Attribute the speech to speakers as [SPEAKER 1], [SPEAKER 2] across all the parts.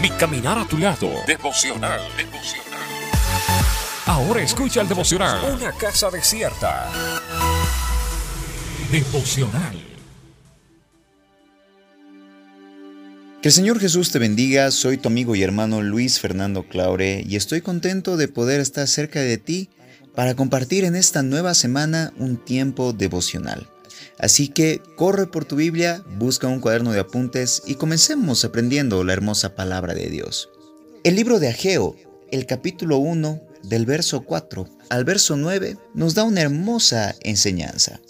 [SPEAKER 1] Mi caminar a tu lado. Devocional. Devocional. Ahora escucha el devocional. Una casa desierta. Devocional.
[SPEAKER 2] Que el Señor Jesús te bendiga, soy tu amigo y hermano Luis Fernando Claure y estoy contento de poder estar cerca de ti para compartir en esta nueva semana un tiempo devocional. Así que corre por tu Biblia, busca un cuaderno de apuntes y comencemos aprendiendo la hermosa palabra de Dios. El libro de Ageo, el capítulo 1, del verso 4 al verso 9, nos da una hermosa enseñanza.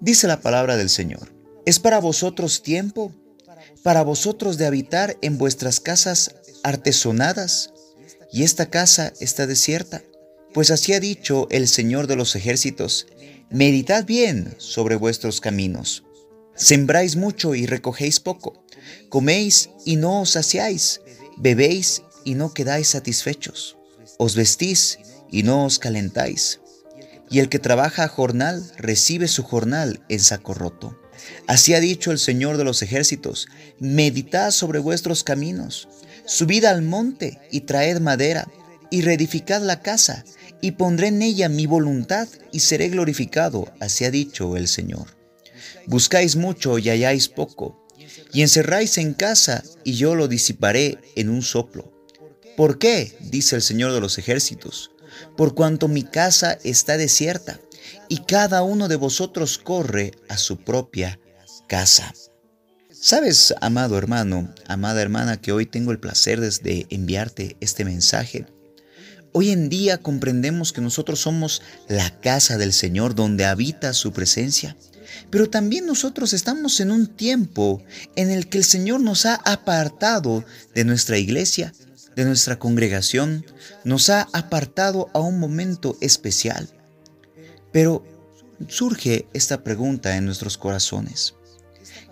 [SPEAKER 2] Dice la palabra del Señor, ¿es para vosotros tiempo? ¿Para vosotros de habitar en vuestras casas artesonadas? ¿Y esta casa está desierta? Pues así ha dicho el Señor de los ejércitos, meditad bien sobre vuestros caminos. Sembráis mucho y recogéis poco, coméis y no os saciáis, bebéis y no quedáis satisfechos, os vestís y no os calentáis. Y el que trabaja a jornal recibe su jornal en saco roto. Así ha dicho el Señor de los ejércitos, meditad sobre vuestros caminos, subid al monte y traed madera, y reedificad la casa, y pondré en ella mi voluntad y seré glorificado, así ha dicho el Señor. Buscáis mucho y halláis poco, y encerráis en casa y yo lo disiparé en un soplo. ¿Por qué? dice el Señor de los ejércitos, por cuanto mi casa está desierta y cada uno de vosotros corre a su propia casa. Sabes, amado hermano, amada hermana, que hoy tengo el placer de enviarte este mensaje Hoy en día comprendemos que nosotros somos la casa del Señor donde habita su presencia. Pero también nosotros estamos en un tiempo en el que el Señor nos ha apartado de nuestra iglesia, de nuestra congregación, nos ha apartado a un momento especial. Pero surge esta pregunta en nuestros corazones.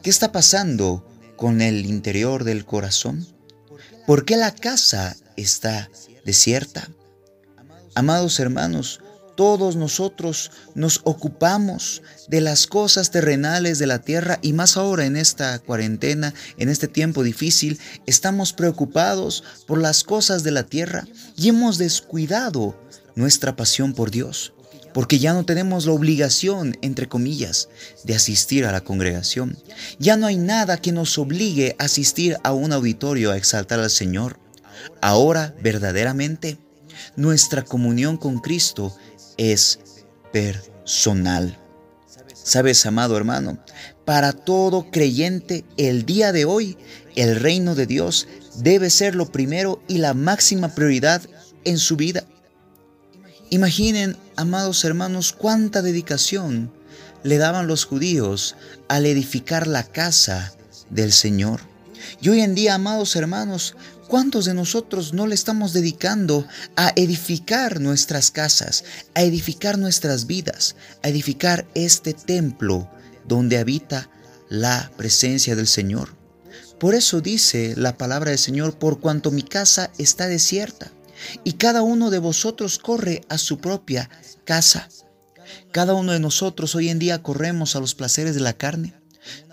[SPEAKER 2] ¿Qué está pasando con el interior del corazón? ¿Por qué la casa está desierta? Amados hermanos, todos nosotros nos ocupamos de las cosas terrenales de la tierra y más ahora en esta cuarentena, en este tiempo difícil, estamos preocupados por las cosas de la tierra y hemos descuidado nuestra pasión por Dios, porque ya no tenemos la obligación, entre comillas, de asistir a la congregación. Ya no hay nada que nos obligue a asistir a un auditorio a exaltar al Señor. Ahora, verdaderamente, nuestra comunión con Cristo es personal. Sabes, amado hermano, para todo creyente el día de hoy, el reino de Dios debe ser lo primero y la máxima prioridad en su vida. Imaginen, amados hermanos, cuánta dedicación le daban los judíos al edificar la casa del Señor. Y hoy en día, amados hermanos, ¿Cuántos de nosotros no le estamos dedicando a edificar nuestras casas, a edificar nuestras vidas, a edificar este templo donde habita la presencia del Señor? Por eso dice la palabra del Señor, por cuanto mi casa está desierta y cada uno de vosotros corre a su propia casa. Cada uno de nosotros hoy en día corremos a los placeres de la carne,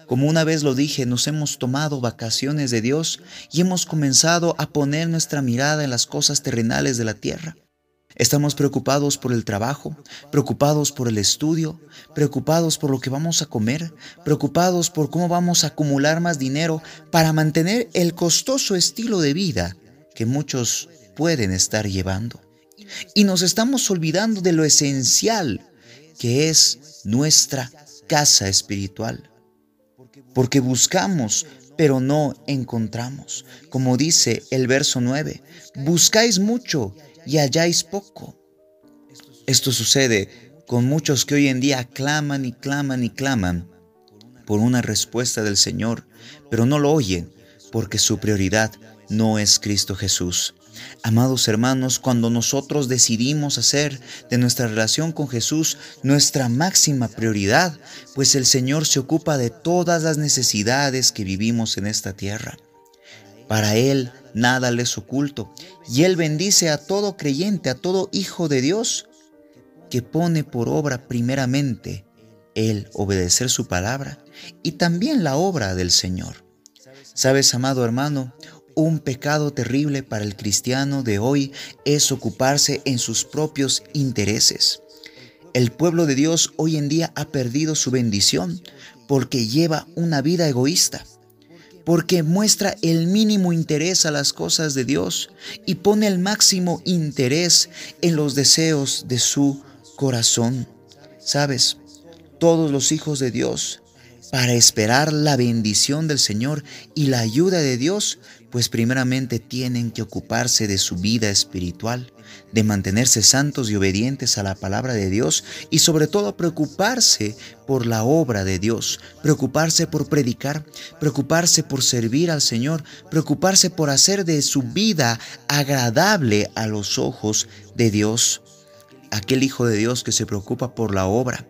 [SPEAKER 2] como una vez lo dije, nos hemos tomado vacaciones de Dios y hemos comenzado a poner nuestra mirada en las cosas terrenales de la tierra. Estamos preocupados por el trabajo, preocupados por el estudio, preocupados por lo que vamos a comer, preocupados por cómo vamos a acumular más dinero para mantener el costoso estilo de vida que muchos pueden estar llevando. Y nos estamos olvidando de lo esencial que es nuestra casa espiritual porque buscamos, pero no encontramos. Como dice el verso 9, buscáis mucho y halláis poco. Esto sucede con muchos que hoy en día claman y claman y claman por una respuesta del Señor, pero no lo oyen porque su prioridad no es Cristo Jesús. Amados hermanos, cuando nosotros decidimos hacer de nuestra relación con Jesús nuestra máxima prioridad, pues el Señor se ocupa de todas las necesidades que vivimos en esta tierra. Para Él nada les oculto, y Él bendice a todo creyente, a todo hijo de Dios, que pone por obra primeramente el obedecer su palabra y también la obra del Señor. Sabes, amado hermano, un pecado terrible para el cristiano de hoy es ocuparse en sus propios intereses. El pueblo de Dios hoy en día ha perdido su bendición porque lleva una vida egoísta, porque muestra el mínimo interés a las cosas de Dios y pone el máximo interés en los deseos de su corazón. Sabes, todos los hijos de Dios, para esperar la bendición del Señor y la ayuda de Dios, pues primeramente tienen que ocuparse de su vida espiritual, de mantenerse santos y obedientes a la palabra de Dios y sobre todo preocuparse por la obra de Dios, preocuparse por predicar, preocuparse por servir al Señor, preocuparse por hacer de su vida agradable a los ojos de Dios. Aquel Hijo de Dios que se preocupa por la obra,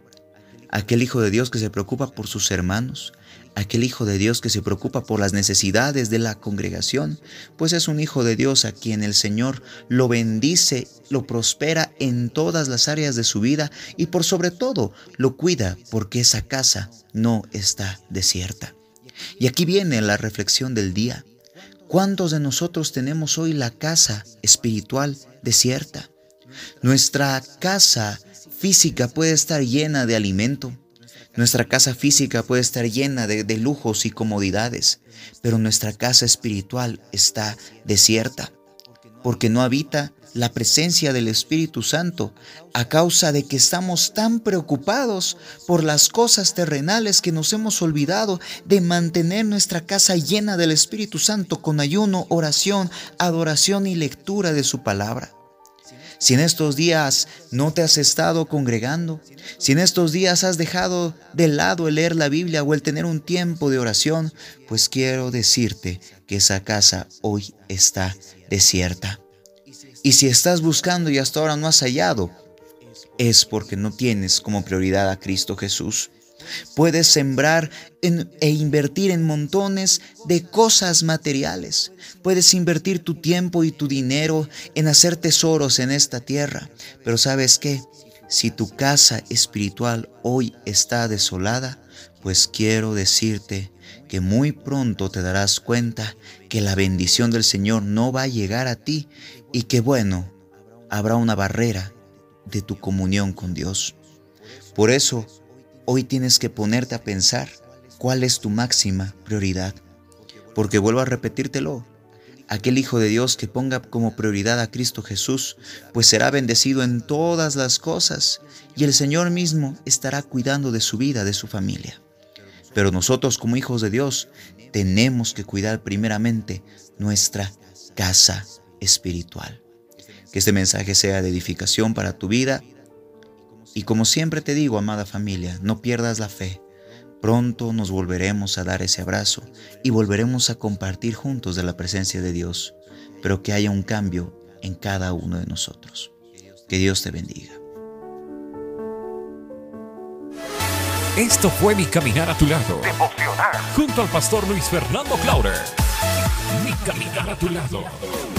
[SPEAKER 2] aquel Hijo de Dios que se preocupa por sus hermanos, aquel Hijo de Dios que se preocupa por las necesidades de la congregación, pues es un Hijo de Dios a quien el Señor lo bendice, lo prospera en todas las áreas de su vida y por sobre todo lo cuida porque esa casa no está desierta. Y aquí viene la reflexión del día. ¿Cuántos de nosotros tenemos hoy la casa espiritual desierta? Nuestra casa física puede estar llena de alimento, nuestra casa física puede estar llena de, lujos y comodidades, pero nuestra casa espiritual está desierta, porque no habita la presencia del Espíritu Santo a causa de que estamos tan preocupados por las cosas terrenales que nos hemos olvidado de mantener nuestra casa llena del Espíritu Santo con ayuno, oración, adoración y lectura de su palabra. Si en estos días no te has estado congregando, si en estos días has dejado de lado el leer la Biblia o el tener un tiempo de oración, pues quiero decirte que esa casa hoy está desierta. Y si estás buscando y hasta ahora no has hallado, es porque no tienes como prioridad a Cristo Jesús. Puedes sembrar e invertir en montones de cosas materiales. Puedes invertir tu tiempo y tu dinero en hacer tesoros en esta tierra. Pero sabes qué? Si tu casa espiritual hoy está desolada, pues quiero decirte que muy pronto te darás cuenta que la bendición del Señor no va a llegar a ti y que bueno, habrá una barrera de tu comunión con Dios. Por eso, Hoy tienes que ponerte a pensar cuál es tu máxima prioridad. Porque vuelvo a repetírtelo, aquel Hijo de Dios que ponga como prioridad a Cristo Jesús, pues será bendecido en todas las cosas y el Señor mismo estará cuidando de su vida, de su familia. Pero nosotros como hijos de Dios tenemos que cuidar primeramente nuestra casa espiritual. Que este mensaje sea de edificación para tu vida y como siempre te digo, amada familia, no pierdas la fe. Pronto nos volveremos a dar ese abrazo y volveremos a compartir juntos de la presencia de Dios, pero que haya un cambio en cada uno de nosotros. Que Dios te bendiga.
[SPEAKER 1] Esto fue Mi Caminar a tu lado. Junto al pastor Luis Fernando Clauder. Mi Caminar a tu lado.